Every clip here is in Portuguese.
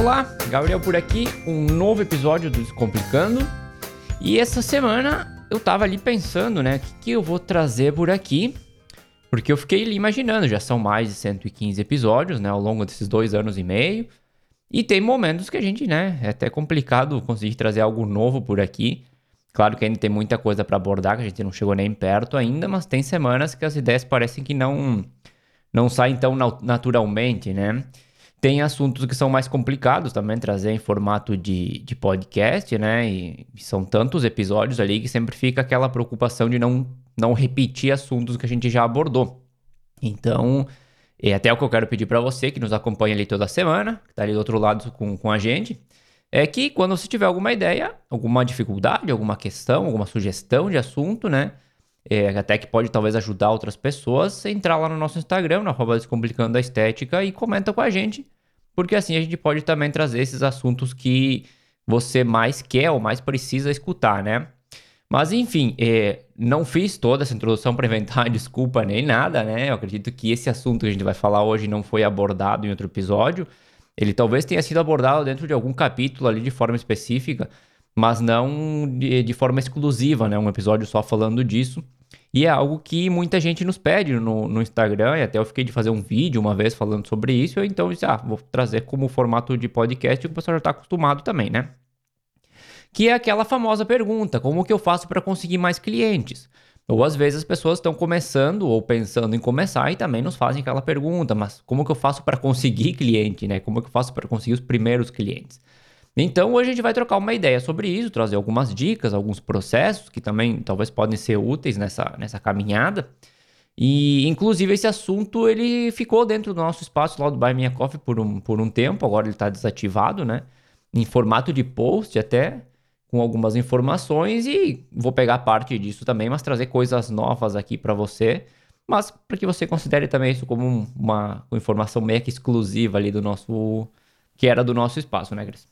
Olá, Gabriel por aqui, um novo episódio do Descomplicando. E essa semana eu tava ali pensando, né, o que, que eu vou trazer por aqui. Porque eu fiquei ali imaginando, já são mais de 115 episódios, né, ao longo desses dois anos e meio. E tem momentos que a gente, né, é até complicado conseguir trazer algo novo por aqui. Claro que ainda tem muita coisa para abordar, que a gente não chegou nem perto ainda, mas tem semanas que as ideias parecem que não não saem tão naturalmente, né? Tem assuntos que são mais complicados também, trazer em formato de, de podcast, né? E, são tantos episódios ali que sempre fica aquela preocupação de não, não repetir assuntos que a gente já abordou. Então, é até o que eu quero pedir para você que nos acompanha ali toda semana, que tá ali do outro lado com, com a gente, é que quando você tiver alguma ideia, alguma dificuldade, alguma questão, alguma sugestão de assunto, né? É, até que pode talvez ajudar outras pessoas, entrar lá no nosso Instagram, na arroba Descomplicando a Estética, e comenta com a gente, porque assim a gente pode também trazer esses assuntos que você mais quer ou mais precisa escutar, né? Mas enfim, é, não fiz toda essa introdução para inventar desculpa nem nada, né? Eu acredito que esse assunto que a gente vai falar hoje não foi abordado em outro episódio. Ele talvez tenha sido abordado dentro de algum capítulo ali de forma específica, mas não de, de forma exclusiva, né? Um episódio só falando disso. E é algo que muita gente nos pede no, no Instagram, e até eu fiquei de fazer um vídeo uma vez falando sobre isso, então eu disse, ah, vou trazer como formato de podcast, que o pessoal já está acostumado também, né? Que é aquela famosa pergunta, como que eu faço para conseguir mais clientes? Ou às vezes as pessoas estão começando ou pensando em começar e também nos fazem aquela pergunta, mas como que eu faço para conseguir cliente, né? Como que eu faço para conseguir os primeiros clientes? Então hoje a gente vai trocar uma ideia sobre isso, trazer algumas dicas, alguns processos que também talvez podem ser úteis nessa, nessa caminhada. E inclusive esse assunto ele ficou dentro do nosso espaço lá do Buy Me Coffee por um, por um tempo, agora ele está desativado, né? Em formato de post até, com algumas informações e vou pegar parte disso também, mas trazer coisas novas aqui para você, mas para que você considere também isso como uma, uma informação meio que exclusiva ali do nosso que era do nosso espaço, né, Cris?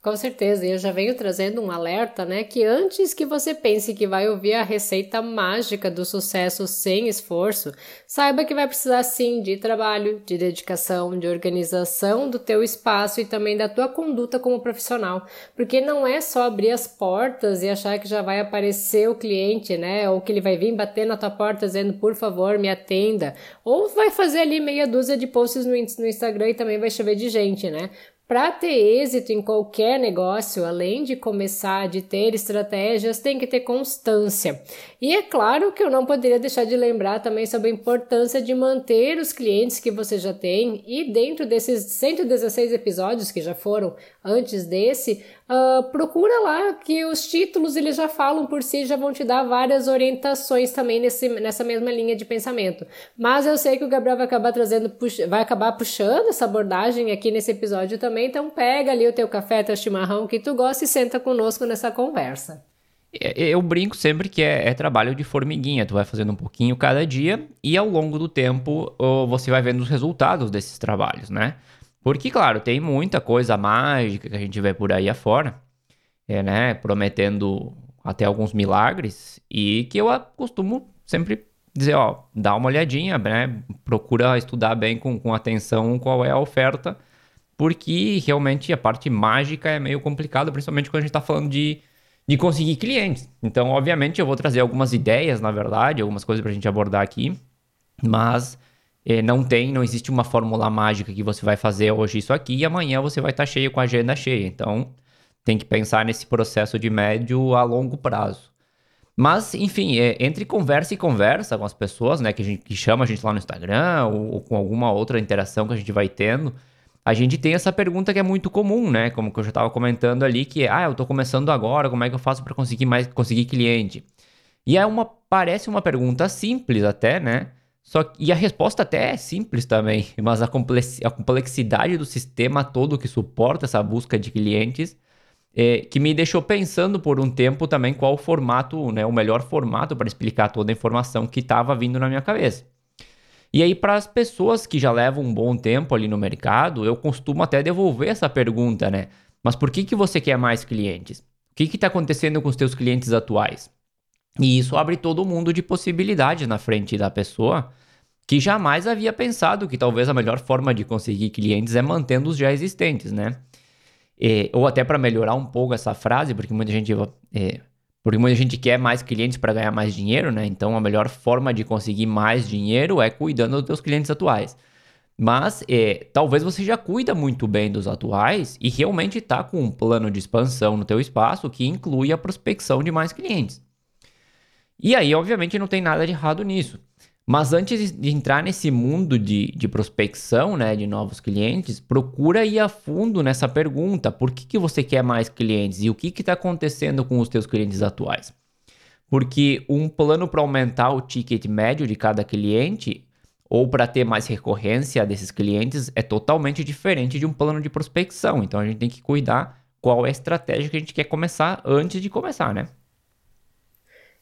Com certeza, e eu já venho trazendo um alerta, né? Que antes que você pense que vai ouvir a receita mágica do sucesso sem esforço, saiba que vai precisar sim de trabalho, de dedicação, de organização do teu espaço e também da tua conduta como profissional. Porque não é só abrir as portas e achar que já vai aparecer o cliente, né? Ou que ele vai vir bater na tua porta dizendo, por favor, me atenda. Ou vai fazer ali meia dúzia de posts no, Instagram e também vai chover de gente, né? Para ter êxito em qualquer negócio, além de começar, de ter estratégias, tem que ter constância. E é claro que eu não poderia deixar de lembrar também sobre a importância de manter os clientes que você já tem e dentro desses 116 episódios que já foram antes desse, uh, procura lá que os títulos eles já falam por si, já vão te dar várias orientações também nesse, nessa mesma linha de pensamento. Mas eu sei que o Gabriel vai acabar trazendo, vai acabar puxando essa abordagem aqui nesse episódio também, então pega ali o teu café, teu chimarrão que tu gosta e senta conosco nessa conversa. É, eu brinco sempre que é, é, trabalho de formiguinha. Tu vai fazendo um pouquinho cada dia e ao longo do tempo você vai vendo os resultados desses trabalhos, né? Porque, claro, tem muita coisa mágica que a gente vê por aí afora, é, né? Prometendo até alguns milagres e que eu costumo sempre dizer, ó, dá uma olhadinha, né? Procura estudar bem com, com atenção qual é a oferta, porque realmente a parte mágica é meio complicada, principalmente quando a gente está falando de, de conseguir clientes. Então, obviamente, eu vou trazer algumas ideias, na verdade, algumas coisas para a gente abordar aqui, mas é, não tem, não existe uma fórmula mágica que você vai fazer hoje isso aqui e amanhã você vai estar tá cheio com a agenda cheia. Então, tem que pensar nesse processo de médio a longo prazo. Mas, enfim, é, entre conversa e conversa com as pessoas, né, que, a gente, que chama a gente lá no Instagram ou, ou, com alguma outra interação que a gente vai tendo, a gente tem essa pergunta que é muito comum, né, como que eu já estava comentando ali, que é, ah, eu estou começando agora, como é que eu faço para conseguir mais, conseguir cliente? E é uma, parece uma pergunta simples até, né, só e a resposta até é simples também, mas a complexidade do sistema todo que suporta essa busca de clientes é, que me deixou pensando por um tempo também qual o formato, né, o melhor formato para explicar toda a informação que estava vindo na minha cabeça. E aí, para as pessoas que já levam um bom tempo ali no mercado, eu costumo até devolver essa pergunta, né? Mas por que, que você quer mais clientes? O que está acontecendo com os teus clientes atuais? E isso abre todo mundo de possibilidades na frente da pessoa que jamais havia pensado que talvez a melhor forma de conseguir clientes é mantendo os já existentes, né? É, ou até para melhorar um pouco essa frase, porque muita gente é, porque muita gente quer mais clientes para ganhar mais dinheiro, né? Então a melhor forma de conseguir mais dinheiro é cuidando dos teus clientes atuais. Mas é, talvez você já cuida muito bem dos atuais e realmente está com um plano de expansão no teu espaço que inclui a prospecção de mais clientes. E aí, obviamente, não tem nada de errado nisso. Mas antes de entrar nesse mundo de, de prospecção, né, de novos clientes, procura ir a fundo nessa pergunta: por que, que você quer mais clientes e o que está acontecendo com os teus clientes atuais? Porque um plano para aumentar o ticket médio de cada cliente ou para ter mais recorrência desses clientes é totalmente diferente de um plano de prospecção. Então a gente tem que cuidar qual é a estratégia que a gente quer começar antes de começar, né?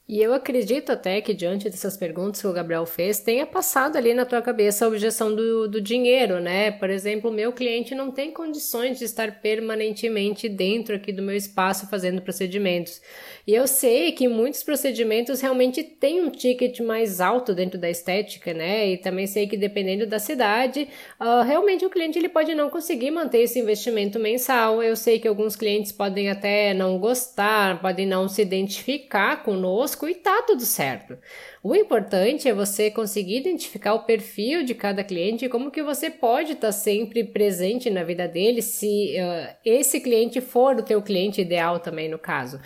E eu acredito até que, diante dessas perguntas que o Gabriel fez, tenha passado ali na tua cabeça a objeção do, do dinheiro, né? Por exemplo, o meu cliente não tem condições de estar permanentemente dentro aqui do meu espaço fazendo procedimentos. E eu sei que muitos procedimentos realmente têm um ticket mais alto dentro da estética, né? E também sei que dependendo da cidade, uh, realmente o cliente ele pode não conseguir manter esse investimento mensal. Eu sei que alguns clientes podem até não gostar, podem não se identificar conosco conosco e tá tudo certo. O importante é você conseguir identificar o perfil de cada cliente e como que você pode estar tá sempre presente na vida dele se uh, esse cliente for o teu cliente ideal também no caso.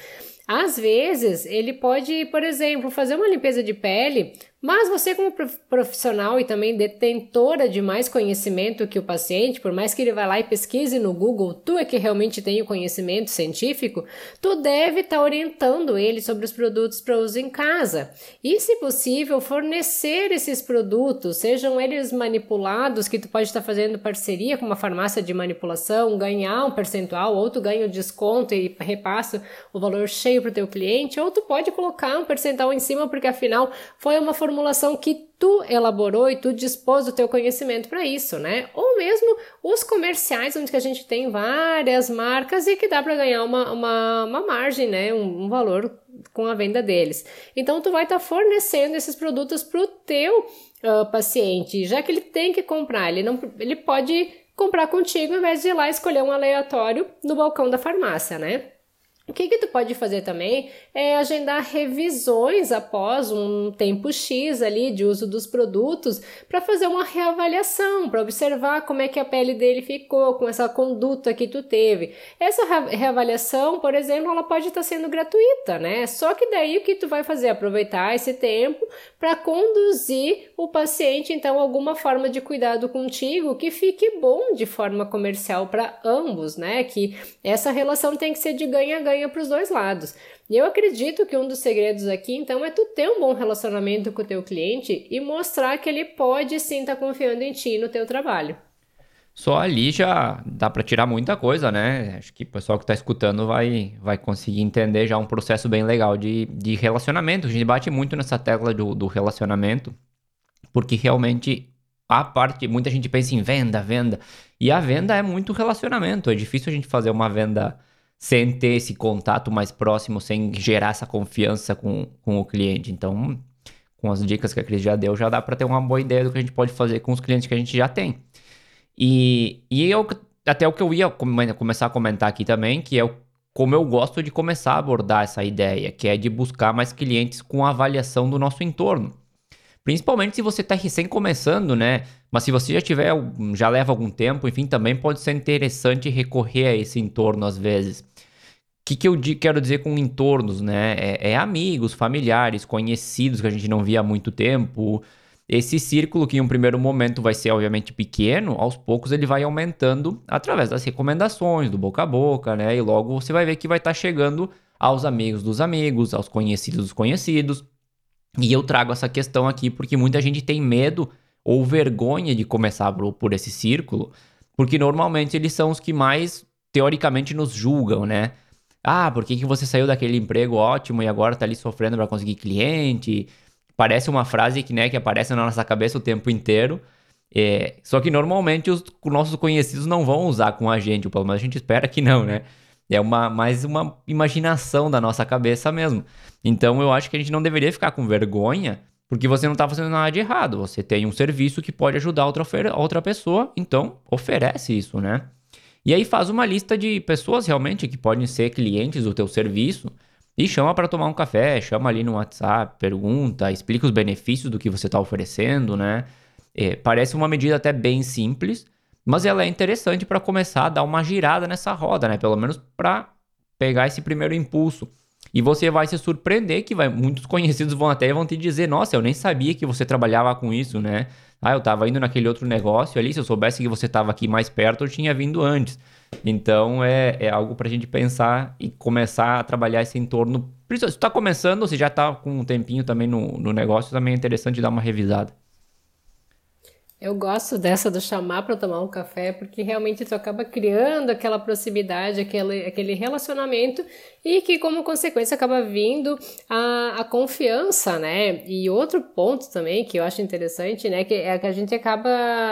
Às vezes, ele pode, por exemplo, fazer uma limpeza de pele mas você, como profissional e também detentora de mais conhecimento que o paciente, por mais que ele vá lá e pesquise no Google, tu é que realmente tem o conhecimento científico, tu deve estar tá orientando ele sobre os produtos para uso em casa. E, se possível, fornecer esses produtos, sejam eles manipulados, que tu pode estar tá fazendo parceria com uma farmácia de manipulação, ganhar um percentual, ou tu ganha o desconto e repassa o valor cheio para o teu cliente, ou tu pode colocar um percentual em cima, porque afinal foi uma formulação que tu elaborou e tu dispôs do teu conhecimento para isso, né? Ou mesmo os comerciais, onde a gente tem várias marcas e que dá para ganhar uma, uma, uma, margem, né? Um, um, valor com a venda deles. Então, tu vai estar tá fornecendo esses produtos para o teu uh, paciente, já que ele tem que comprar, ele, não, ele pode comprar contigo em vez de ir lá escolher um aleatório no balcão da farmácia, né? O que, que tu pode fazer também é agendar revisões após um tempo X ali de uso dos produtos para fazer uma reavaliação, para observar como é que a pele dele ficou com essa conduta que tu teve. Essa reavaliação, por exemplo, ela pode estar tá sendo gratuita, né? Só que daí o que tu vai fazer? Aproveitar esse tempo para conduzir o paciente, então, alguma forma de cuidado contigo que fique bom de forma comercial para ambos, né? Que essa relação tem que ser de ganha-ganha ganha para os dois lados. E eu acredito que um dos segredos aqui, então, é tu ter um bom relacionamento com o teu cliente e mostrar que ele pode sim estar tá confiando em ti no teu trabalho. Só ali já dá para tirar muita coisa, né? Acho que o pessoal que está escutando vai, vai conseguir entender já um processo bem legal de, de relacionamento. A gente bate muito nessa tecla do, do relacionamento, porque realmente a parte, muita gente pensa em venda, venda, e a venda é muito relacionamento. É difícil a gente fazer uma venda sem ter esse contato mais próximo, sem gerar essa confiança com, com o cliente. Então, com as dicas que a Cris já deu, já dá para ter uma boa ideia do que a gente pode fazer com os clientes que a gente já tem. E, e eu, até o que eu ia começar a comentar aqui também, que é como eu gosto de começar a abordar essa ideia, que é de buscar mais clientes com avaliação do nosso entorno. Principalmente se você está recém começando, né? Mas se você já tiver, já leva algum tempo, enfim, também pode ser interessante recorrer a esse entorno às vezes. Que, que eu quero dizer com entornos, né? É, é, amigos, familiares, conhecidos que a gente não via há muito tempo. Esse círculo que em um primeiro momento vai ser obviamente pequeno, aos poucos ele vai aumentando através das recomendações, do boca a boca, né? E logo você vai ver que vai estar tá chegando aos amigos dos amigos, aos conhecidos dos conhecidos. E eu trago essa questão aqui porque muita gente tem medo ou vergonha de começar por, por esse círculo, porque normalmente eles são os que mais teoricamente nos julgam, né? Ah, por que, que você saiu daquele emprego ótimo e agora tá ali sofrendo para conseguir cliente? Parece uma frase que, né, que aparece na nossa cabeça o tempo inteiro. É, só que normalmente os nossos conhecidos não vão usar com a gente, pelo menos a gente espera que não, né? É uma, mais uma imaginação da nossa cabeça mesmo. Então eu acho que a gente não deveria ficar com vergonha Porque você não está fazendo nada de errado. Você tem um serviço que pode ajudar outra, outra pessoa, então oferece isso, né? E aí faz uma lista de pessoas realmente que podem ser clientes do teu serviço e chama para tomar um café, chama ali no WhatsApp, pergunta, explica os benefícios do que você está oferecendo, né? É, parece uma medida até bem simples, mas ela é interessante para começar a dar uma girada nessa roda, né? Pelo menos para pegar esse primeiro impulso. E você vai se surpreender que vai, muitos conhecidos vão até vão te dizer, nossa, eu nem sabia que você trabalhava com isso, né? Ah, eu estava indo naquele outro negócio ali, se eu soubesse que você estava aqui mais perto, eu tinha vindo antes. Então é, é algo para a gente pensar e começar a trabalhar esse entorno. Se está começando, se já está com um tempinho também no, no negócio, também é interessante dar uma revisada. Eu gosto dessa do chamar para tomar um café, porque realmente tu acaba criando aquela proximidade, aquele, aquele relacionamento e que, como consequência, acaba vindo a, a confiança, né? E outro ponto também que eu acho interessante, né, que é que a gente acaba,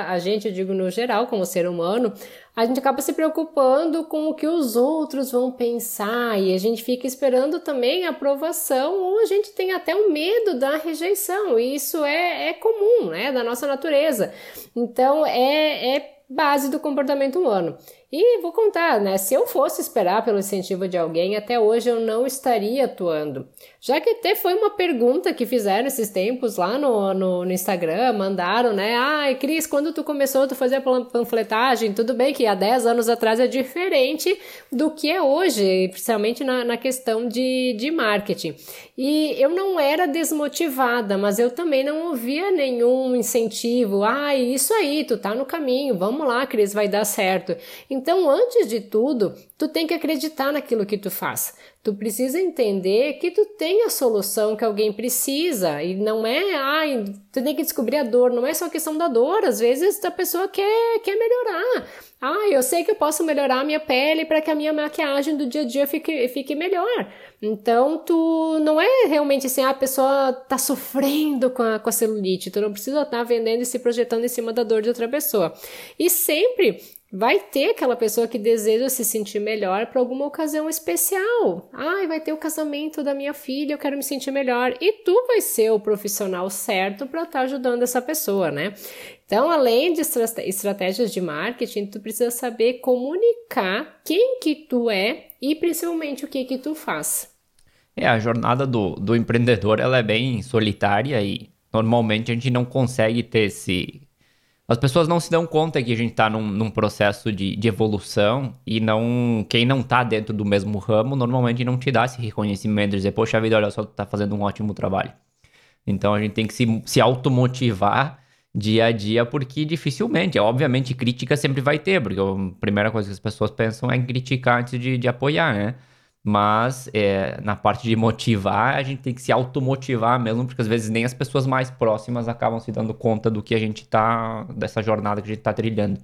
a gente, eu digo no geral, como ser humano, a gente acaba se preocupando com o que os outros vão pensar e a gente fica esperando também a aprovação ou a gente tem até o medo da rejeição. E isso é, é comum, né, da nossa natureza. Então é, é base do comportamento humano. E vou contar, né? Se eu fosse esperar pelo incentivo de alguém, até hoje eu não estaria atuando. Já que até foi uma pergunta que fizeram esses tempos lá no, no, no Instagram, mandaram, né? Ai, Cris, quando tu começou tu fazer a panfletagem, tudo bem que há 10 anos atrás é diferente do que é hoje, principalmente na, na questão de, de marketing. E eu não era desmotivada, mas eu também não ouvia nenhum incentivo. Ai, isso aí, tu tá no caminho, vamos lá, Cris, vai dar certo. Então, antes de tudo, tu tem que acreditar naquilo que tu faz. Tu precisa entender que tu tem a solução que alguém precisa e não é, ai, tu tem que descobrir a dor, não é só questão da dor, às vezes a pessoa quer, quer melhorar. Ah, eu sei que eu posso melhorar a minha pele para que a minha maquiagem do dia a dia fique, fique melhor. Então, tu não é realmente assim, ah, a pessoa tá sofrendo com a, com a celulite, tu não precisa estar tá vendendo e se projetando em cima da dor de outra pessoa. E sempre Vai ter aquela pessoa que deseja se sentir melhor para alguma ocasião especial. Ai, vai ter o casamento da minha filha, eu quero me sentir melhor. E tu vai ser o profissional certo para estar tá ajudando essa pessoa, né? Então, além de estratégias de marketing, tu precisa saber comunicar quem que tu é e principalmente o que que tu faz. É, a jornada do, do empreendedor ela é bem solitária e normalmente a gente não consegue ter esse as pessoas não se dão conta que a gente está num, num, processo de, de, evolução e não quem não está dentro do mesmo ramo normalmente não te dá esse reconhecimento, dizer, poxa vida, olha só, tu tá fazendo um ótimo trabalho. Então a gente tem que se, se automotivar dia a dia, porque dificilmente, obviamente, crítica sempre vai ter, porque a primeira coisa que as pessoas pensam é em criticar antes de, de apoiar, né? Mas é, na parte de motivar, a gente tem que se automotivar mesmo, porque às vezes nem as pessoas mais próximas acabam se dando conta do que a gente tá, dessa jornada que a gente tá trilhando.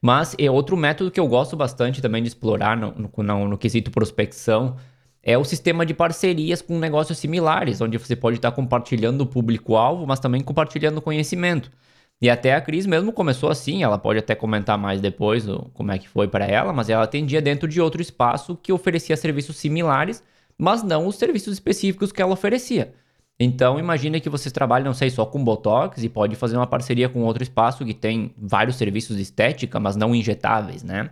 Mas é outro método que eu gosto bastante também de explorar no, no, no, no quesito prospecção é o sistema de parcerias com negócios similares, onde você pode estar compartilhando o público-alvo, mas também compartilhando conhecimento. E até a Cris mesmo começou assim, ela pode até comentar mais depois como é que foi para ela, mas ela atendia dentro de outro espaço que oferecia serviços similares, mas não os serviços específicos que ela oferecia. Então imagina que vocês trabalham, não sei, só com Botox e pode fazer uma parceria com outro espaço que tem vários serviços de estética, mas não injetáveis, né?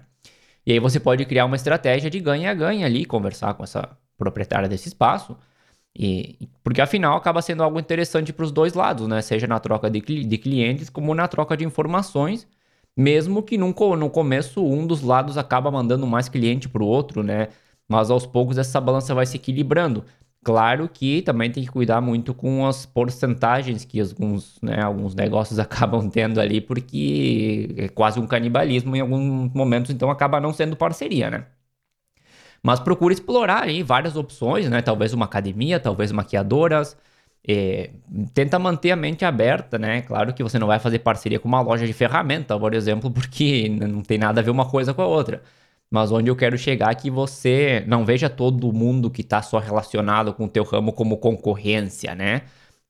E aí você pode criar uma estratégia de ganha-ganha ali, conversar com essa proprietária desse espaço, e, porque afinal acaba sendo algo interessante para os dois lados, né? Seja na troca de, de clientes como na troca de informações, mesmo que no, começo um dos lados acaba mandando mais cliente para o outro, né? Mas aos poucos essa balança vai se equilibrando. Claro que também tem que cuidar muito com as porcentagens que alguns, né, alguns negócios acabam tendo ali, porque é quase um canibalismo em alguns momentos, então acaba não sendo parceria, né? Mas procura explorar aí várias opções, né? Talvez uma academia, talvez maquiadoras. É, tenta manter a mente aberta, né? Claro que você não vai fazer parceria com uma loja de ferramenta, por exemplo, porque não tem nada a ver uma coisa com a outra. Mas onde eu quero chegar é que você não veja todo mundo que está só relacionado com o teu ramo como concorrência, né?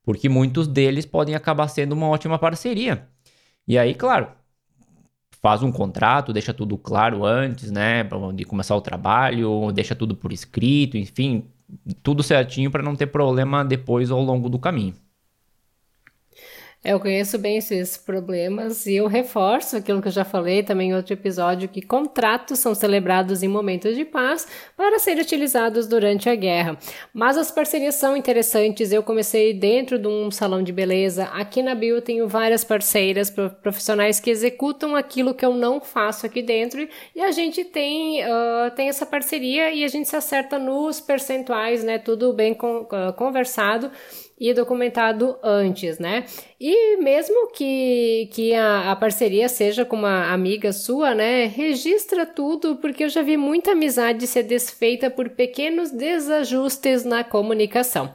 Porque muitos deles podem acabar sendo uma ótima parceria. E aí, claro, faz um contrato, deixa tudo claro antes, né, de começar o trabalho, deixa tudo por escrito, enfim, tudo certinho para não ter problema depois ao longo do caminho. Eu conheço bem esses problemas e eu reforço aquilo que eu já falei também em outro episódio, que contratos são celebrados em momentos de paz para serem utilizados durante a guerra. Mas as parcerias são interessantes. Eu comecei dentro de um salão de beleza. Aqui na Bio tenho várias parceiras profissionais que executam aquilo que eu não faço aqui dentro e a gente tem, uh, tem essa parceria e a gente se acerta nos percentuais, né? Tudo bem uh, conversado e documentado antes, né? E mesmo que, que a, a, parceria seja com uma amiga sua, né? Registra tudo, porque eu já vi muita amizade ser desfeita por pequenos desajustes na comunicação.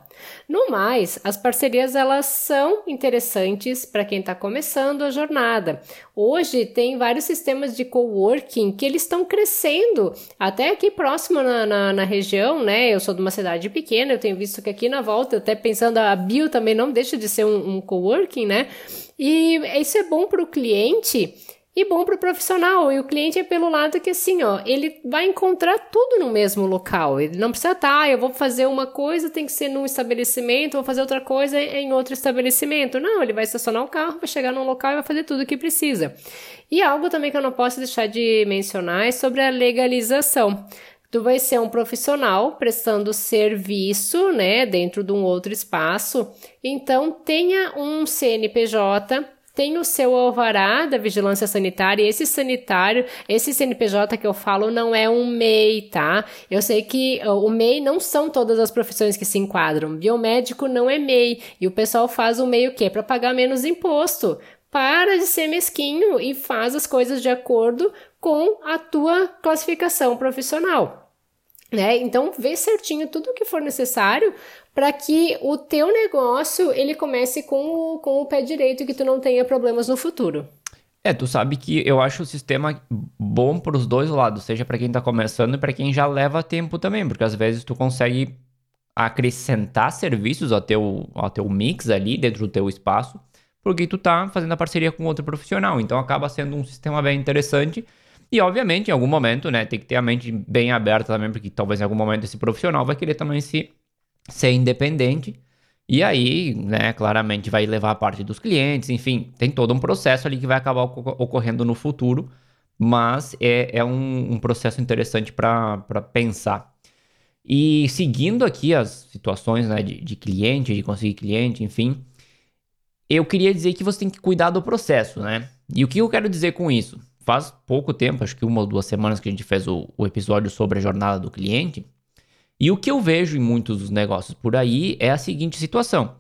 No mais, as parcerias elas são interessantes para quem está começando a jornada. Hoje tem vários sistemas de coworking que eles estão crescendo, até aqui próximo na, na, na, região, né? Eu sou de uma cidade pequena, eu tenho visto que aqui na volta, até pensando, a Bio também não deixa de ser um, um coworking, né? E isso é bom para o cliente e bom para o profissional. E o cliente é pelo lado que assim, ó, ele vai encontrar tudo no mesmo local. Ele não precisa estar, tá, eu vou fazer uma coisa, tem que ser num estabelecimento, vou fazer outra coisa em outro estabelecimento. Não, ele vai estacionar o carro, vai chegar num local e vai fazer tudo o que precisa. E algo também que eu não posso deixar de mencionar é sobre a legalização. Tu vai ser um profissional prestando serviço, né, dentro de um outro espaço. Então, tenha um CNPJ tem o seu alvará da vigilância sanitária, e esse sanitário, esse CNPJ que eu falo não é um MEI, tá? Eu sei que o MEI não são todas as profissões que se enquadram. Biomédico não é MEI, e o pessoal faz o MEI o quê? Para pagar menos imposto. Para de ser mesquinho e faz as coisas de acordo com a tua classificação profissional. Né? Então, vê certinho tudo o que for necessário para que o teu negócio ele comece com o, com o pé direito e que tu não tenha problemas no futuro. É, tu sabe que eu acho o sistema bom para os dois lados, seja para quem está começando e para quem já leva tempo também, porque às vezes tu consegue acrescentar serviços ao teu, ao teu mix ali dentro do teu espaço, porque tu tá fazendo a parceria com outro profissional, então acaba sendo um sistema bem interessante e, obviamente, em algum momento, né, tem que ter a mente bem aberta também, porque talvez em algum momento esse profissional vai querer também se, ser independente. E aí, né, claramente vai levar a parte dos clientes, enfim, tem todo um processo ali que vai acabar ocorrendo no futuro, mas é, é um, um processo interessante para pensar. E seguindo aqui as situações né, de, de cliente, de conseguir cliente, enfim, eu queria dizer que você tem que cuidar do processo, né? E o que eu quero dizer com isso? Faz pouco tempo, acho que uma ou duas semanas que a gente fez o, o episódio sobre a jornada do cliente. E o que eu vejo em muitos dos negócios por aí é a seguinte situação.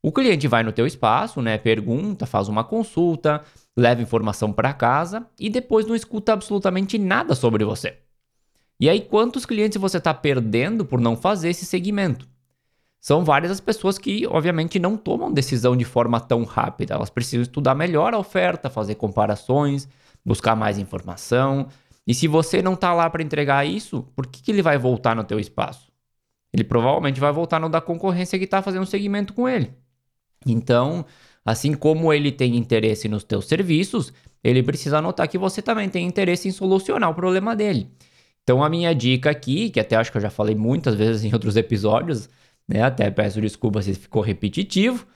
O cliente vai no teu espaço, né, pergunta, faz uma consulta, leva informação para casa e depois não escuta absolutamente nada sobre você. E aí quantos clientes você está perdendo por não fazer esse segmento? São várias as pessoas que, obviamente, não tomam decisão de forma tão rápida. Elas precisam estudar melhor a oferta, fazer comparações, buscar mais informação. E se você não está lá para entregar isso, por que, que ele vai voltar no teu espaço? Ele provavelmente vai voltar no da concorrência que está fazendo um segmento com ele. Então, assim como ele tem interesse nos teus serviços, ele precisa anotar que você também tem interesse em solucionar o problema dele. Então, a minha dica aqui, que até acho que eu já falei muitas vezes em outros episódios, né? Até peço desculpa se ficou repetitivo,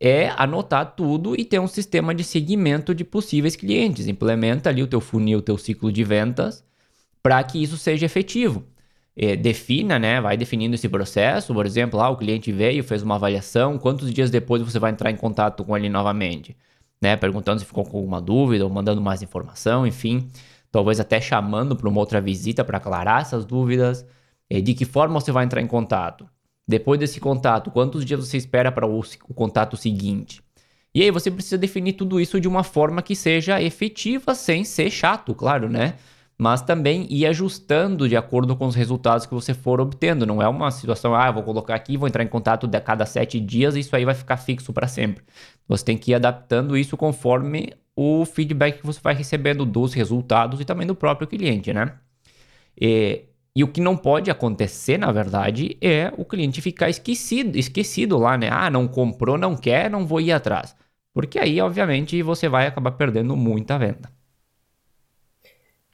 é anotar tudo e ter um sistema de seguimento de possíveis clientes. Implementa ali o teu funil, o teu ciclo de ventas para que isso seja efetivo. É, defina, né? Vai definindo esse processo. Por exemplo, ah, o cliente veio, fez uma avaliação. Quantos dias depois você vai entrar em contato com ele novamente? Né? Perguntando se ficou com alguma dúvida ou mandando mais informação, enfim. Talvez até chamando para uma outra visita para aclarar essas dúvidas. É, de que forma você vai entrar em contato? Depois desse contato, quantos dias você espera para o, o contato seguinte? E aí você precisa definir tudo isso de uma forma que seja efetiva, sem ser chato, claro, né? Mas também ir ajustando de acordo com os resultados que você for obtendo. Não é uma situação, ah, vou colocar aqui, vou entrar em contato a cada sete dias e isso aí vai ficar fixo para sempre. Você tem que ir adaptando isso conforme o feedback que você vai recebendo dos resultados e também do próprio cliente, né? E e o que não pode acontecer, na verdade, é o cliente ficar esquecido, esquecido lá, né? Ah, não comprou, não quer, não vou ir atrás. Porque aí, obviamente, você vai acabar perdendo muita venda.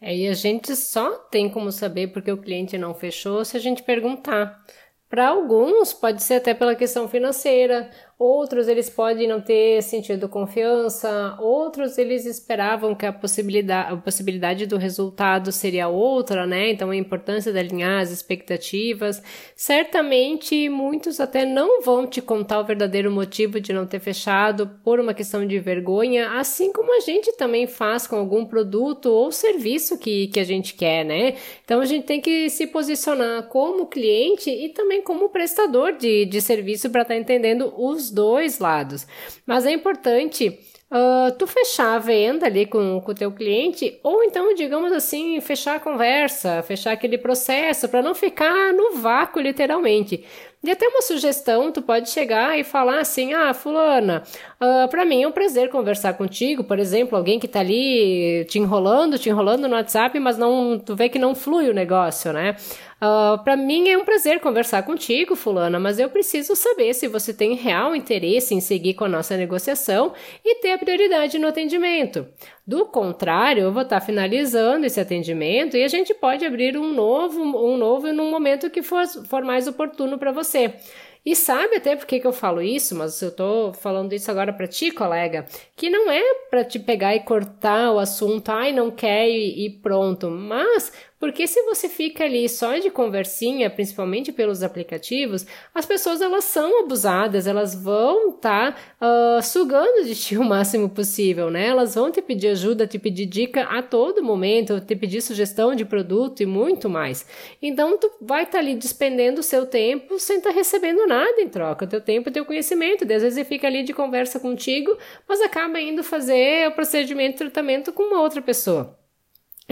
É, e a gente só tem como saber porque o cliente não fechou se a gente perguntar. Para alguns, pode ser até pela questão financeira, outros eles podem não ter sentido confiança, outros eles esperavam que a possibilidade, a possibilidade do resultado seria outra, né? Então a importância de alinhar as expectativas. Certamente muitos até não vão te contar o verdadeiro motivo de não ter fechado por uma questão de vergonha, assim como a gente também faz com algum produto ou serviço que, que a gente quer, né? Então a gente tem que se posicionar como cliente e também como prestador de, de serviço para estar tá entendendo os dois lados. Mas é importante Uh, tu fechar a venda ali com o teu cliente, ou então, digamos assim, fechar a conversa, fechar aquele processo, para não ficar no vácuo, literalmente. E até uma sugestão, tu pode chegar e falar assim, ah, fulana, uh, para mim é um prazer conversar contigo, por exemplo, alguém que tá ali te enrolando, te enrolando no WhatsApp, mas não, tu vê que não flui o negócio, né? Uh, ah, para mim é um prazer conversar contigo, Fulana, mas eu preciso saber se você tem real interesse em seguir com a nossa negociação e ter a prioridade no atendimento. Do contrário, eu vou estar finalizando esse atendimento e a gente pode abrir um novo, um novo num momento que for, for mais oportuno para você. E sabe até por que, que eu falo isso, mas eu tô falando isso agora para ti, colega, que não é para te pegar e cortar o assunto, ai, não quer e, e pronto, mas porque se você fica ali só de conversinha, principalmente pelos aplicativos, as pessoas elas são abusadas, elas vão estar tá, uh, sugando de ti o máximo possível, né? Elas vão te pedir ajuda, te pedir dica a todo momento, te pedir sugestão de produto e muito mais. Então tu vai estar tá ali despendendo o seu tempo sem estar tá recebendo nada em troca, teu tempo teu conhecimento. às vezes ele fica ali de conversa contigo, mas acaba indo fazer o procedimento de tratamento com uma outra pessoa.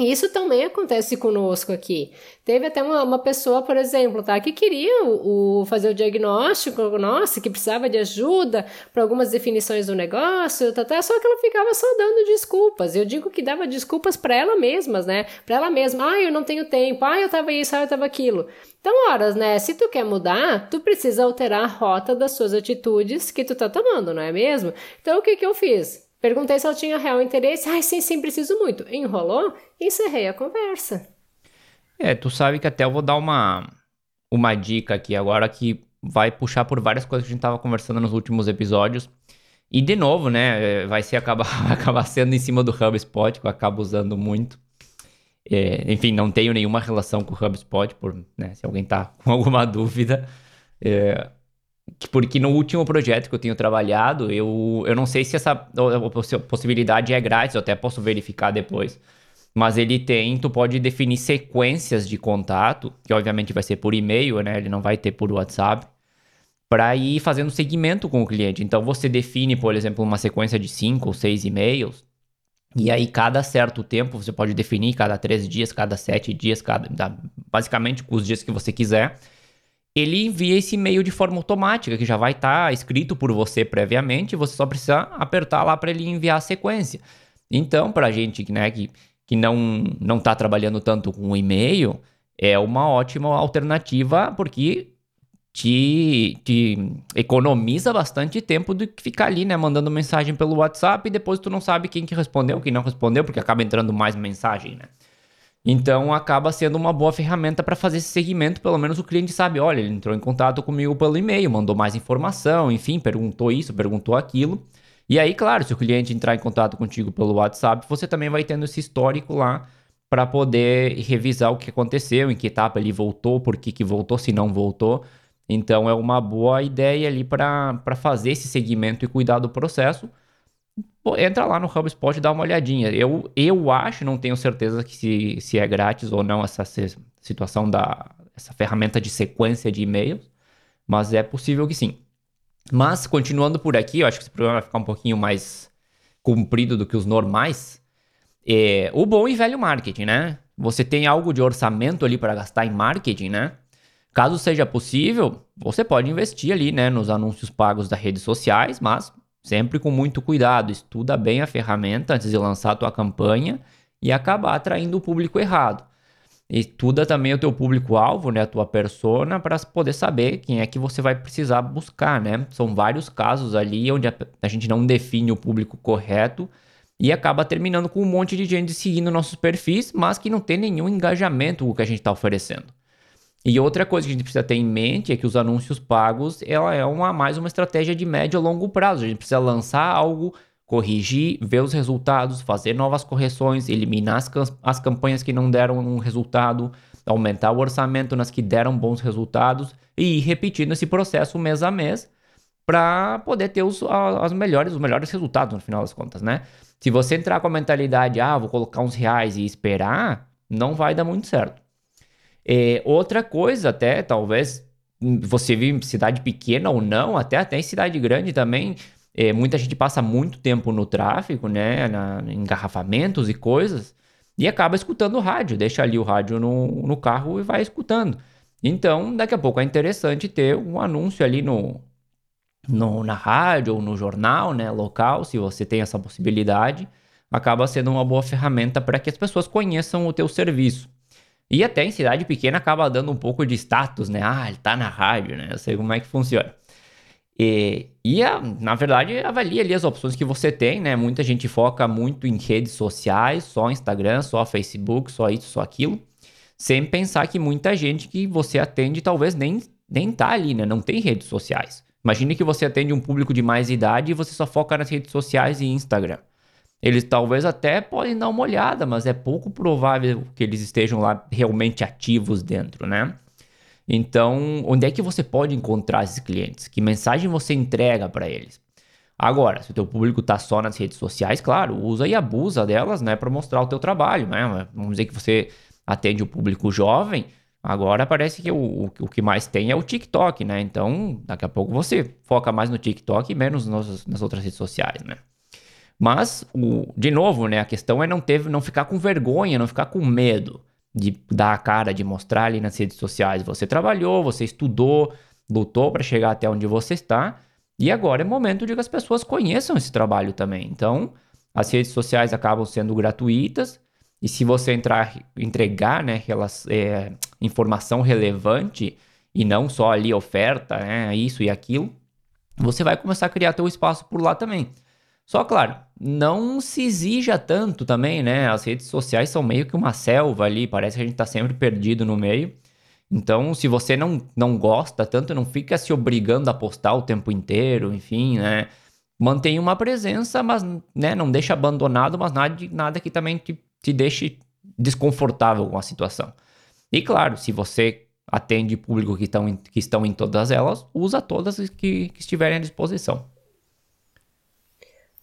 E isso também acontece conosco aqui. Teve até uma, uma pessoa, por exemplo, tá, que queria o, o, fazer o diagnóstico, nossa, que precisava de ajuda para algumas definições do negócio, tá, tá, só que ela ficava só dando desculpas. Eu digo que dava desculpas para ela mesma, né? Para ela mesma, ah, eu não tenho tempo, ah, eu tava isso, ah, eu tava aquilo. Então, horas, né? Se tu quer mudar, tu precisa alterar a rota das suas atitudes que tu tá tomando, não é mesmo? Então, o que que eu fiz? Perguntei se ela tinha real interesse. Ai, sim, sim, preciso muito. Enrolou e encerrei a conversa. É, tu sabe que até eu vou dar uma, uma dica aqui agora que vai puxar por várias coisas que a gente tava conversando nos últimos episódios. E de novo, né, é, vai ser acabar, acabar sendo em cima do HubSpot, que eu acabo usando muito. É, enfim, não tenho nenhuma relação com o HubSpot, por, né, se alguém tá com alguma dúvida. É, porque no último projeto que eu tenho trabalhado, eu, eu não sei se essa possibilidade é grátis, eu até posso verificar depois. Mas ele tem, tu pode definir sequências de contato, que obviamente vai ser por e-mail, né? Ele não vai ter por WhatsApp, para ir fazendo segmento com o cliente. Então você define, por exemplo, uma sequência de cinco ou seis e-mails, e aí cada certo tempo você pode definir, cada três dias, cada sete dias, cada, basicamente os dias que você quiser ele envia esse e-mail de forma automática, que já vai estar tá escrito por você previamente, você só precisa apertar lá para ele enviar a sequência. Então, para a gente né, que, que não está trabalhando tanto com e-mail, é uma ótima alternativa, porque te, te economiza bastante tempo do que ficar ali, né, mandando mensagem pelo WhatsApp e depois tu não sabe quem que respondeu, quem não respondeu, porque acaba entrando mais mensagem, né? Então acaba sendo uma boa ferramenta para fazer esse segmento, pelo menos o cliente sabe, olha, ele entrou em contato comigo pelo e-mail, mandou mais informação, enfim, perguntou isso, perguntou aquilo. E aí, claro, se o cliente entrar em contato contigo pelo WhatsApp, você também vai tendo esse histórico lá para poder revisar o que aconteceu, em que etapa ele voltou, por que, que voltou, se não voltou. Então é uma boa ideia ali para fazer esse segmento e cuidar do processo entra lá no HubSpot e dá uma olhadinha. Eu, eu acho, não tenho certeza que se, se é grátis ou não essa situação da essa ferramenta de sequência de e-mails, mas é possível que sim. Mas continuando por aqui, eu acho que esse programa vai ficar um pouquinho mais comprido do que os normais. É, o bom e velho marketing, né? Você tem algo de orçamento ali para gastar em marketing, né? Caso seja possível, você pode investir ali, né, nos anúncios pagos das redes sociais, mas Sempre com muito cuidado, estuda bem a ferramenta antes de lançar a tua campanha e acabar atraindo o público errado. Estuda também o teu público-alvo, né, a tua persona, para poder saber quem é que você vai precisar buscar, né? São vários casos ali onde a, a gente não define o público correto e acaba terminando com um monte de gente seguindo nossos perfis, mas que não tem nenhum engajamento com o que a gente está oferecendo. E outra coisa que a gente precisa ter em mente é que os anúncios pagos ela é uma, mais uma estratégia de médio a longo prazo. A gente precisa lançar algo, corrigir, ver os resultados, fazer novas correções, eliminar as, as campanhas que não deram um resultado, aumentar o orçamento nas que deram bons resultados e ir repetindo esse processo mês a mês para poder ter os, as melhores, os melhores resultados no final das contas, né? Se você entrar com a mentalidade, ah, vou colocar uns reais e esperar, não vai dar muito certo. É, outra coisa, até talvez você vive em cidade pequena ou não, até, até em cidade grande também, é, muita gente passa muito tempo no tráfego, né, na, engarrafamentos e coisas, e acaba escutando o rádio, deixa ali o rádio no, no carro e vai escutando. Então, daqui a pouco é interessante ter um anúncio ali no, no, na rádio ou no jornal né, local, se você tem essa possibilidade, acaba sendo uma boa ferramenta para que as pessoas conheçam o teu serviço. E até em cidade pequena acaba dando um pouco de status, né? Ah, ele tá na rádio, né? Eu sei como é que funciona. E, e a, na verdade, avalie ali as opções que você tem, né? Muita gente foca muito em redes sociais, só Instagram, só Facebook, só isso, só aquilo. Sem pensar que muita gente que você atende talvez nem, nem tá ali, né? Não tem redes sociais. Imagine que você atende um público de mais idade e você só foca nas redes sociais e Instagram. Eles talvez até podem dar uma olhada, mas é pouco provável que eles estejam lá realmente ativos dentro, né? Então, onde é que você pode encontrar esses clientes? Que mensagem você entrega para eles? Agora, se o teu público está só nas redes sociais, claro, usa e abusa delas, né, para mostrar o teu trabalho, né? Vamos dizer que você atende o público jovem, agora parece que o, o, que mais tem é o TikTok, né? Então, daqui a pouco você foca mais no TikTok e menos nas, nas outras redes sociais, né? Mas, o, de novo, né, a questão é não, ter, não ficar com vergonha, não ficar com medo de dar a cara, de mostrar ali nas redes sociais. Você trabalhou, você estudou, lutou para chegar até onde você está, e agora é momento de que as pessoas conheçam esse trabalho também. Então, as redes sociais acabam sendo gratuitas, e se você entrar, entregar né, é, informação relevante e não só ali oferta, né, isso e aquilo, você vai começar a criar teu espaço por lá também. Só, claro, não se exija tanto também, né? As redes sociais são meio que uma selva ali, parece que a gente tá sempre perdido no meio. Então, se você não, não gosta tanto, não fica se obrigando a postar o tempo inteiro, enfim, né? Mantenha uma presença, mas né, não deixa abandonado, mas nada, nada que também te, te deixe desconfortável com a situação. E claro, se você atende público que estão, que estão em todas elas, usa todas que, que estiverem à disposição.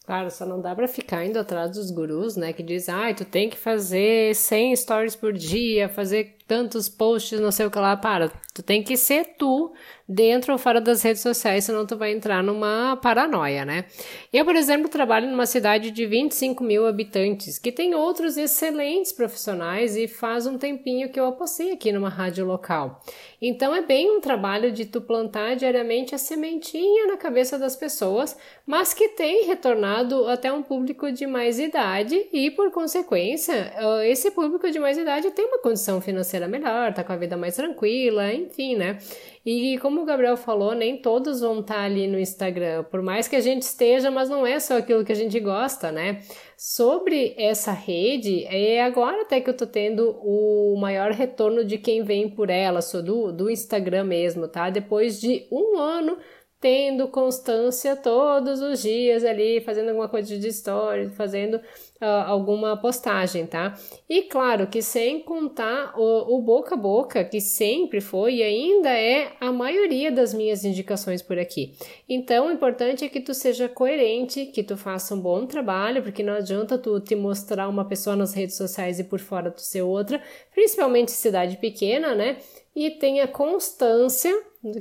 Claro, só não dá para ficar indo atrás dos gurus, né? Que diz, ai, ah, tu tem que fazer 100 stories por dia, fazer tantos posts, não sei o que lá. Para, tu tem que ser tu dentro ou fora das redes sociais, senão tu vai entrar numa paranoia, né? Eu, por exemplo, trabalho numa cidade de 25 mil habitantes, que tem outros excelentes profissionais e faz um tempinho que eu apostei aqui numa rádio local. Então é bem um trabalho de tu plantar diariamente a sementinha na cabeça das pessoas, mas que tem retornado até um público de mais idade e, por consequência, esse público de mais idade tem uma condição financeira melhor, tá com a vida mais tranquila, enfim, né? E como o Gabriel falou, nem todos vão estar tá ali no Instagram, por mais que a gente esteja, mas não é só aquilo que a gente gosta, né? Sobre essa rede, é agora até que eu tô tendo o maior retorno de quem vem por ela, sou do, do Instagram mesmo, tá? Depois de um ano tendo constância todos os dias ali, fazendo alguma coisa de story, fazendo uh, alguma postagem, tá? E claro que sem contar o, o, boca a boca, que sempre foi e ainda é a maioria das minhas indicações por aqui. Então, o importante é que tu seja coerente, que tu faça um bom trabalho, porque não adianta tu te mostrar uma pessoa nas redes sociais e por fora tu ser outra, principalmente cidade pequena, né? E tenha constância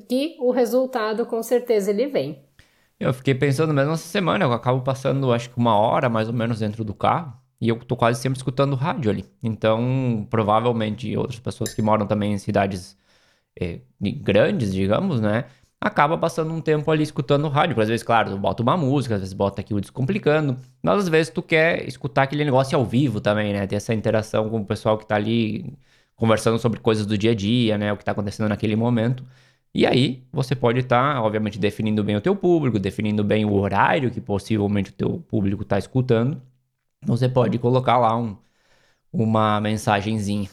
que o resultado com certeza ele vem. Eu fiquei pensando mesmo essa semana, eu acabo passando acho que uma hora mais ou menos dentro do carro e eu tô quase sempre escutando rádio ali. Então, provavelmente outras pessoas que moram também em cidades eh, grandes, digamos, né? Acaba passando um tempo ali escutando rádio. Porque às vezes, claro, tu bota uma música, às vezes bota aqui o Descomplicando. Mas às vezes tu quer escutar aquele negócio ao vivo também, né? Ter essa interação com o pessoal que tá ali conversando sobre coisas do dia a dia, né? O que tá acontecendo naquele momento. E aí você pode estar, tá, obviamente, definindo bem o teu público, definindo bem o horário que possivelmente o teu público está escutando. Você pode colocar lá um, uma mensagenzinha.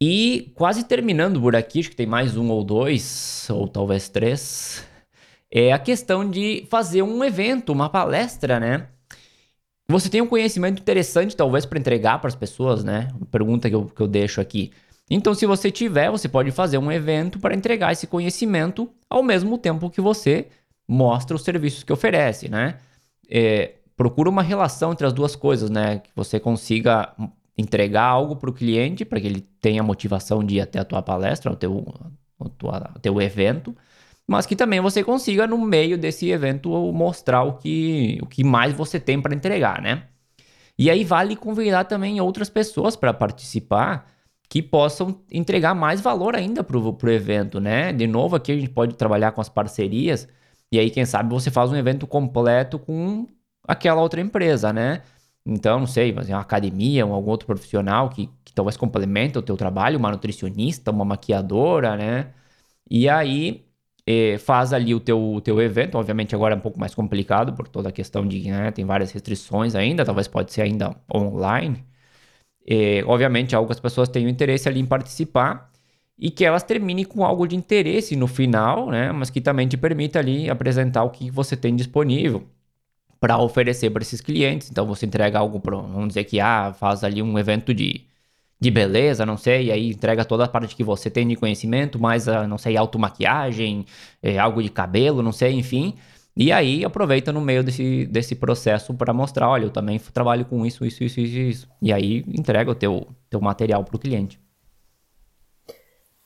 E quase terminando por aqui, acho que tem mais um ou dois, ou talvez três, é a questão de fazer um evento, uma palestra, né? Você tem um conhecimento interessante, talvez, para entregar para as pessoas, né? Pergunta que eu, que eu deixo aqui. Então, se você tiver, você pode fazer um evento para entregar esse conhecimento ao mesmo tempo que você mostra os serviços que oferece, né? É, procura uma relação entre as duas coisas, né? Que você consiga entregar algo para o cliente, para que ele tenha motivação de ir até a tua palestra, o teu, o teu evento, mas que também você consiga, no meio desse evento, mostrar o que, o que mais você tem para entregar, né? E aí vale convidar também outras pessoas para participar que possam entregar mais valor ainda para o evento, né? De novo, aqui a gente pode trabalhar com as parcerias, e aí, quem sabe, você faz um evento completo com aquela outra empresa, né? Então, não sei, mas é uma academia, um, algum outro profissional que, que talvez complemente o teu trabalho, uma nutricionista, uma maquiadora, né? E aí eh, faz ali o teu, teu evento, obviamente agora é um pouco mais complicado por toda a questão de, né, tem várias restrições ainda, talvez pode ser ainda online. Eh, obviamente algo que as pessoas tenham interesse ali em participar e que elas terminem com algo de interesse no final, né? Mas que também te permita ali apresentar o que você tem disponível para oferecer para esses clientes. Então você entrega algo, pro, vamos dizer que ah, faz ali um evento de, de beleza, não sei, e aí entrega toda a parte que você tem de conhecimento, mais, não sei, automaquiagem, é, algo de cabelo, não sei, enfim. E aí aproveita no meio desse, desse processo para mostrar, olha, eu também trabalho com isso, isso, isso, isso, isso. E aí entrega o teu, teu material para o cliente.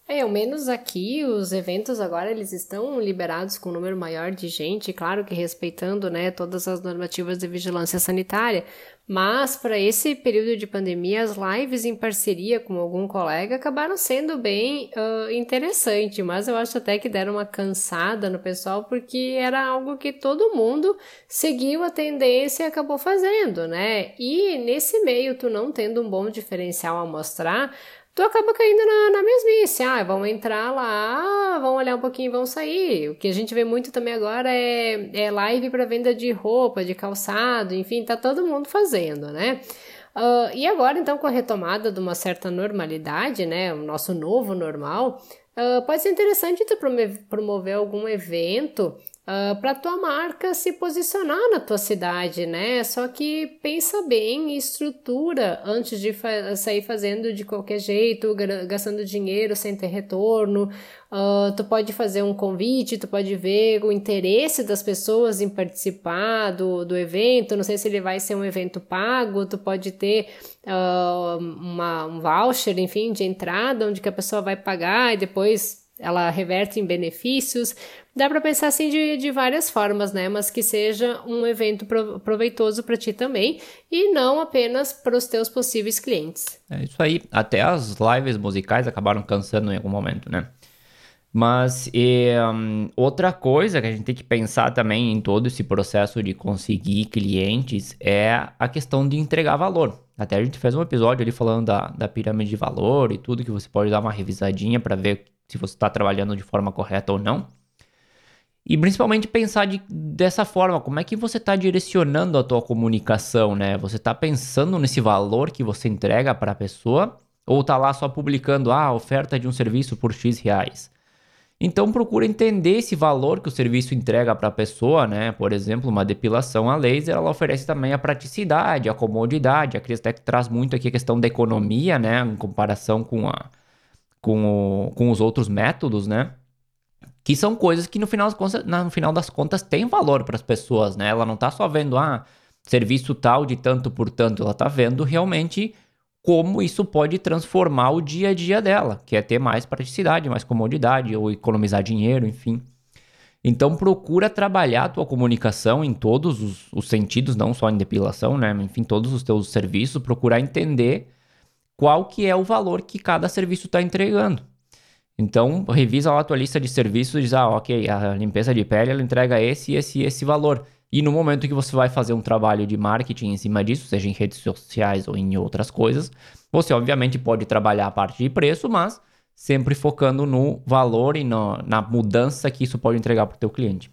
É, ao menos aqui os eventos agora eles estão liberados com um número maior de gente, claro que respeitando, né, todas as normativas de vigilância sanitária, mas para esse período de pandemia as lives em parceria com algum colega acabaram sendo bem uh, interessante, mas eu acho até que deram uma cansada no pessoal porque era algo que todo mundo seguiu a tendência e acabou fazendo, né? E nesse meio tu não tendo um bom diferencial a mostrar tu acaba caindo na, na mesmice. Ah, vão entrar lá, vão olhar um pouquinho e vão sair. O que a gente vê muito também agora é, é live para venda de roupa, de calçado, enfim, tá todo mundo fazendo, né? Uh, e agora, então, com a retomada de uma certa normalidade, né, o nosso novo normal, uh, pode ser interessante tu promover algum evento uh, ah, para tua marca se posicionar na tua cidade, né? Só que pensa bem e estrutura antes de fa sair fazendo de qualquer jeito, gastando dinheiro sem ter retorno. Uh, tu pode fazer um convite, tu pode ver o interesse das pessoas em participar do, do evento. Não sei se ele vai ser um evento pago, tu pode ter uh, uma, um voucher, enfim, de entrada, onde que a pessoa vai pagar e depois ela reverte em benefícios. Dá para pensar assim de, de várias formas, né? Mas que seja um evento proveitoso para ti também e não apenas para os teus possíveis clientes. É isso aí. Até as lives musicais acabaram cansando em algum momento, né? Mas e, um, outra coisa que a gente tem que pensar também em todo esse processo de conseguir clientes é a questão de entregar valor. Até a gente fez um episódio ali falando da, da pirâmide de valor e tudo que você pode dar uma revisadinha para ver se você está trabalhando de forma correta ou não. E principalmente pensar de, dessa forma, como é que você está direcionando a tua comunicação, né? Você está pensando nesse valor que você entrega para a pessoa ou está lá só publicando ah, a oferta de um serviço por X reais? Então procura entender esse valor que o serviço entrega para a pessoa, né? Por exemplo, uma depilação a laser, ela oferece também a praticidade, a comodidade. A até traz muito aqui a questão da economia, né? Em comparação com, a, com, o, com os outros métodos, né? Que são coisas que no final das contas, no final das contas têm valor para as pessoas, né? Ela não está só vendo, ah, serviço tal de tanto por tanto, ela está vendo realmente como isso pode transformar o dia a dia dela, que é ter mais praticidade, mais comodidade, ou economizar dinheiro, enfim. Então procura trabalhar a tua comunicação em todos os, os, sentidos, não só em depilação, né? Enfim, todos os teus serviços, procurar entender qual que é o valor que cada serviço está entregando. Então, revisa lá a tua lista de serviços e diz, ah, ok, a limpeza de pele, ela entrega esse, esse esse valor. E no momento que você vai fazer um trabalho de marketing em cima disso, seja em redes sociais ou em outras coisas, você obviamente pode trabalhar a parte de preço, mas sempre focando no valor e no, na mudança que isso pode entregar para o teu cliente.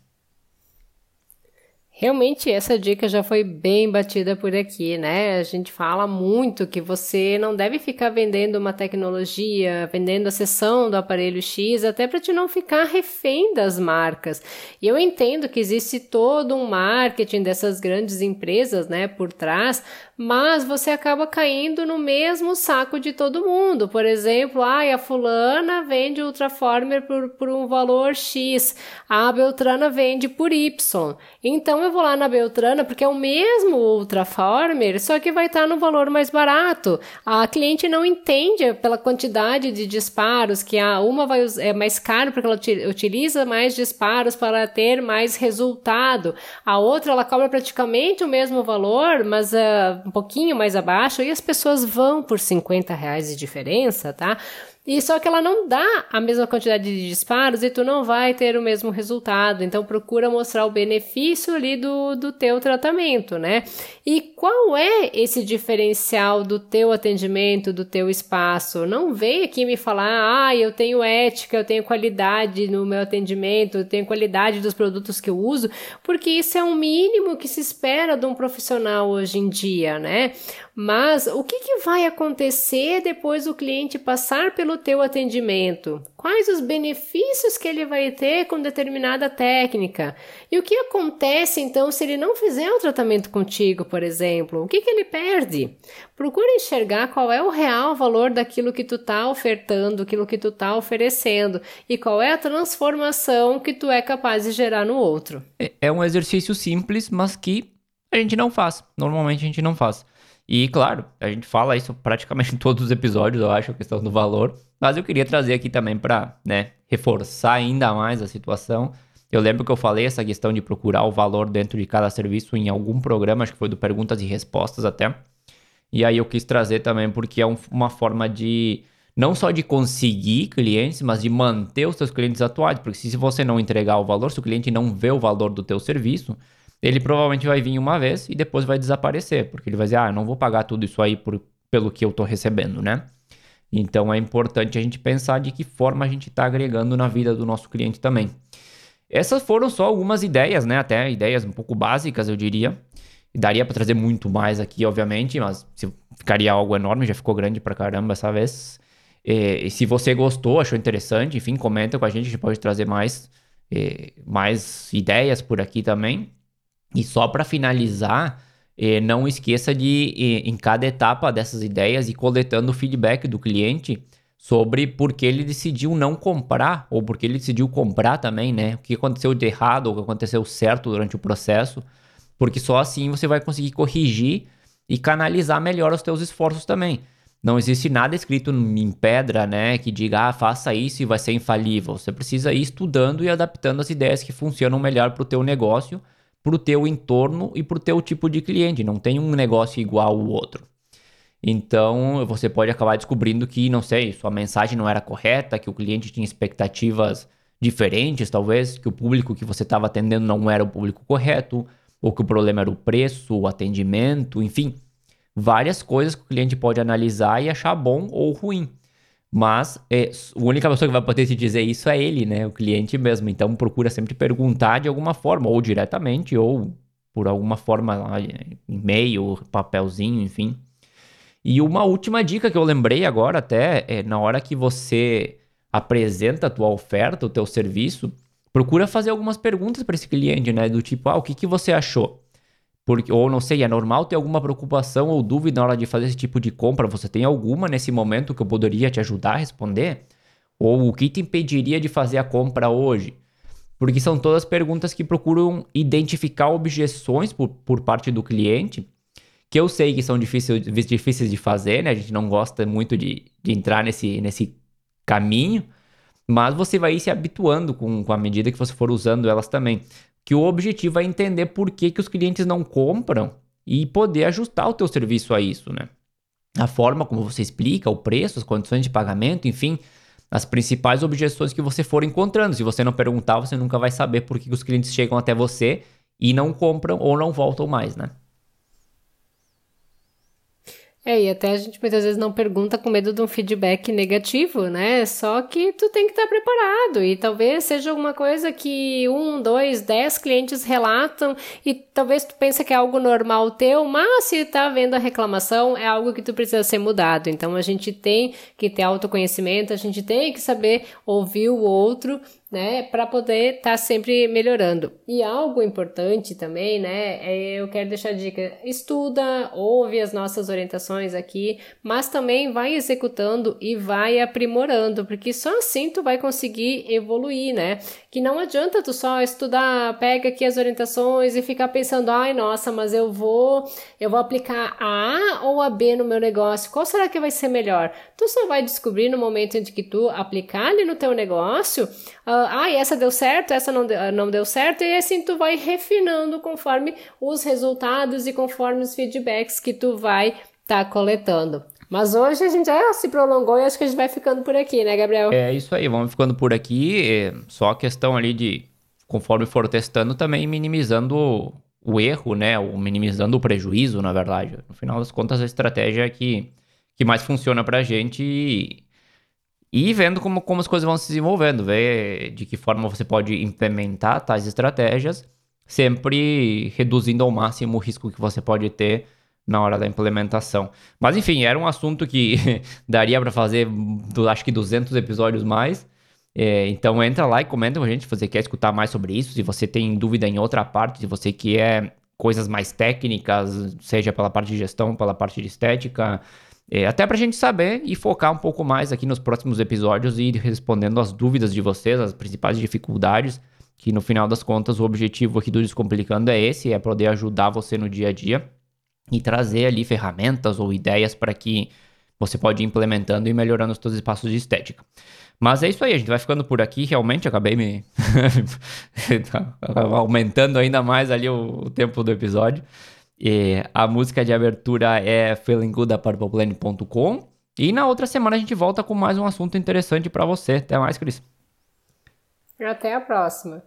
Realmente essa dica já foi bem batida por aqui, né? A gente fala muito que você não deve ficar vendendo uma tecnologia, vendendo a seção do aparelho X, até para te não ficar refém das marcas. E eu entendo que existe todo um marketing dessas grandes empresas, né, por trás, mas você acaba caindo no mesmo saco de todo mundo. Por exemplo, ah, a fulana vende Ultraformer por, por um valor X, a Beltrana vende por Y. Então eu vou lá na Beltrana porque é o mesmo Ultraformer, só que vai estar tá no valor mais barato. A cliente não entende pela quantidade de disparos que a uma vai é mais caro porque ela utiliza mais disparos para ter mais resultado. A outra ela cobra praticamente o mesmo valor, mas uh, um pouquinho mais abaixo e as pessoas vão por 50 reais de diferença, tá? E só que ela não dá a mesma quantidade de disparos e tu não vai ter o mesmo resultado. Então procura mostrar o benefício ali do, do teu tratamento, né? E qual é esse diferencial do teu atendimento, do teu espaço? Não vem aqui me falar, ah, eu tenho ética, eu tenho qualidade no meu atendimento, eu tenho qualidade dos produtos que eu uso, porque isso é o mínimo que se espera de um profissional hoje em dia, né? Mas o que, que vai acontecer depois do cliente passar pelo teu atendimento? Quais os benefícios que ele vai ter com determinada técnica? E o que acontece então se ele não fizer o tratamento contigo, por exemplo? O que, que ele perde? Procura enxergar qual é o real valor daquilo que tu tá ofertando, aquilo que tu tá oferecendo e qual é a transformação que tu é capaz de gerar no outro. É, é um exercício simples, mas que a gente não faz. Normalmente a gente não faz. E claro, a gente fala isso praticamente em todos os episódios, eu acho, a questão do valor. Mas eu queria trazer aqui também para né, reforçar ainda mais a situação. Eu lembro que eu falei essa questão de procurar o valor dentro de cada serviço em algum programa, acho que foi do Perguntas e Respostas até. E aí eu quis trazer também porque é um, uma forma de não só de conseguir clientes, mas de manter os seus clientes atuais, porque se você não entregar o valor, se o cliente não vê o valor do teu serviço, ele provavelmente vai vir uma vez e depois vai desaparecer, porque ele vai dizer, ah, não vou pagar tudo isso aí por, pelo que eu estou recebendo, né? Então é importante a gente pensar de que forma a gente está agregando na vida do nosso cliente também. Essas foram só algumas ideias, né? Até ideias um pouco básicas, eu diria. Daria para trazer muito mais aqui, obviamente, mas ficaria algo enorme, já ficou grande pra caramba essa vez. E, e se você gostou, achou interessante, enfim, comenta com a gente, a gente pode trazer mais, mais ideias por aqui também. E só para finalizar, eh, não esqueça de, eh, em cada etapa dessas ideias, ir coletando o feedback do cliente sobre por que ele decidiu não comprar, ou por que ele decidiu comprar também, né? O que aconteceu de errado, ou o que aconteceu certo durante o processo, porque só assim você vai conseguir corrigir e canalizar melhor os teus esforços também. Não existe nada escrito em pedra, né, que diga, ah, faça isso e vai ser infalível. Você precisa ir estudando e adaptando as ideias que funcionam melhor para o teu negócio para o teu entorno e para o teu tipo de cliente. Não tem um negócio igual ao outro. Então você pode acabar descobrindo que, não sei, sua mensagem não era correta, que o cliente tinha expectativas diferentes, talvez, que o público que você estava atendendo não era o público correto, ou que o problema era o preço, o atendimento, enfim. Várias coisas que o cliente pode analisar e achar bom ou ruim. Mas é, a única pessoa que vai poder te dizer isso é ele, né? O cliente mesmo. Então procura sempre perguntar de alguma forma, ou diretamente, ou por alguma forma, e-mail, papelzinho, enfim. E uma última dica que eu lembrei agora, até, é na hora que você apresenta a tua oferta, o teu serviço, procura fazer algumas perguntas para esse cliente, né? Do tipo, ah, o que, que você achou? Porque, ou não sei, é normal ter alguma preocupação ou dúvida na hora de fazer esse tipo de compra? Você tem alguma nesse momento que eu poderia te ajudar a responder? Ou o que te impediria de fazer a compra hoje? Porque são todas perguntas que procuram identificar objeções por, por parte do cliente, que eu sei que são difíceis, difíceis de fazer, né? A gente não gosta muito de, de entrar nesse, nesse caminho, mas você vai ir se habituando com, com a medida que você for usando elas também que o objetivo é entender por que, que os clientes não compram e poder ajustar o teu serviço a isso, né? A forma como você explica, o preço, as condições de pagamento, enfim, as principais objeções que você for encontrando. Se você não perguntar, você nunca vai saber por que os clientes chegam até você e não compram ou não voltam mais, né? É, e até a gente muitas vezes não pergunta com medo de um feedback negativo, né? Só que tu tem que estar preparado e talvez seja alguma coisa que um, dois, dez clientes relatam e talvez tu pense que é algo normal teu, mas se tá havendo a reclamação, é algo que tu precisa ser mudado. Então a gente tem que ter autoconhecimento, a gente tem que saber ouvir o outro né, para poder estar tá sempre melhorando. E algo importante também, né, é, eu quero deixar a dica: estuda, ouve as nossas orientações aqui, mas também vai executando e vai aprimorando, porque só assim tu vai conseguir evoluir, né? Que não adianta tu só estudar, pega aqui as orientações e ficar pensando, ai, nossa, mas eu vou, eu vou aplicar a A ou a B no meu negócio. Qual será que vai ser melhor? Tu só vai descobrir no momento em que tu aplicar ali no teu negócio, uh, ah, essa deu certo, essa não deu, não deu certo, e assim tu vai refinando conforme os resultados e conforme os feedbacks que tu vai estar tá coletando. Mas hoje a gente já se prolongou e acho que a gente vai ficando por aqui, né, Gabriel? É isso aí, vamos ficando por aqui. É só a questão ali de, conforme for testando, também minimizando o erro, né? Ou minimizando o prejuízo, na verdade. No final das contas, a estratégia é que, que mais funciona pra gente e, e vendo como, como as coisas vão se desenvolvendo, ver de que forma você pode implementar tais estratégias, sempre reduzindo ao máximo o risco que você pode ter na hora da implementação. Mas enfim, era um assunto que daria para fazer, acho que 200 episódios mais. É, então entra lá e comenta com a gente se você quer escutar mais sobre isso, se você tem dúvida em outra parte, se você quer coisas mais técnicas, seja pela parte de gestão, pela parte de estética, é, até para a gente saber e focar um pouco mais aqui nos próximos episódios e ir respondendo as dúvidas de vocês, as principais dificuldades, que no final das contas o objetivo aqui do Descomplicando é esse, é poder ajudar você no dia a dia e trazer ali ferramentas ou ideias para que você pode ir implementando e melhorando os seus espaços de estética. Mas é isso aí, a gente vai ficando por aqui. Realmente acabei me aumentando ainda mais ali o, o tempo do episódio. E a música de abertura é Feeling Good da. E na outra semana a gente volta com mais um assunto interessante para você. Até mais, Cris. Até a próxima.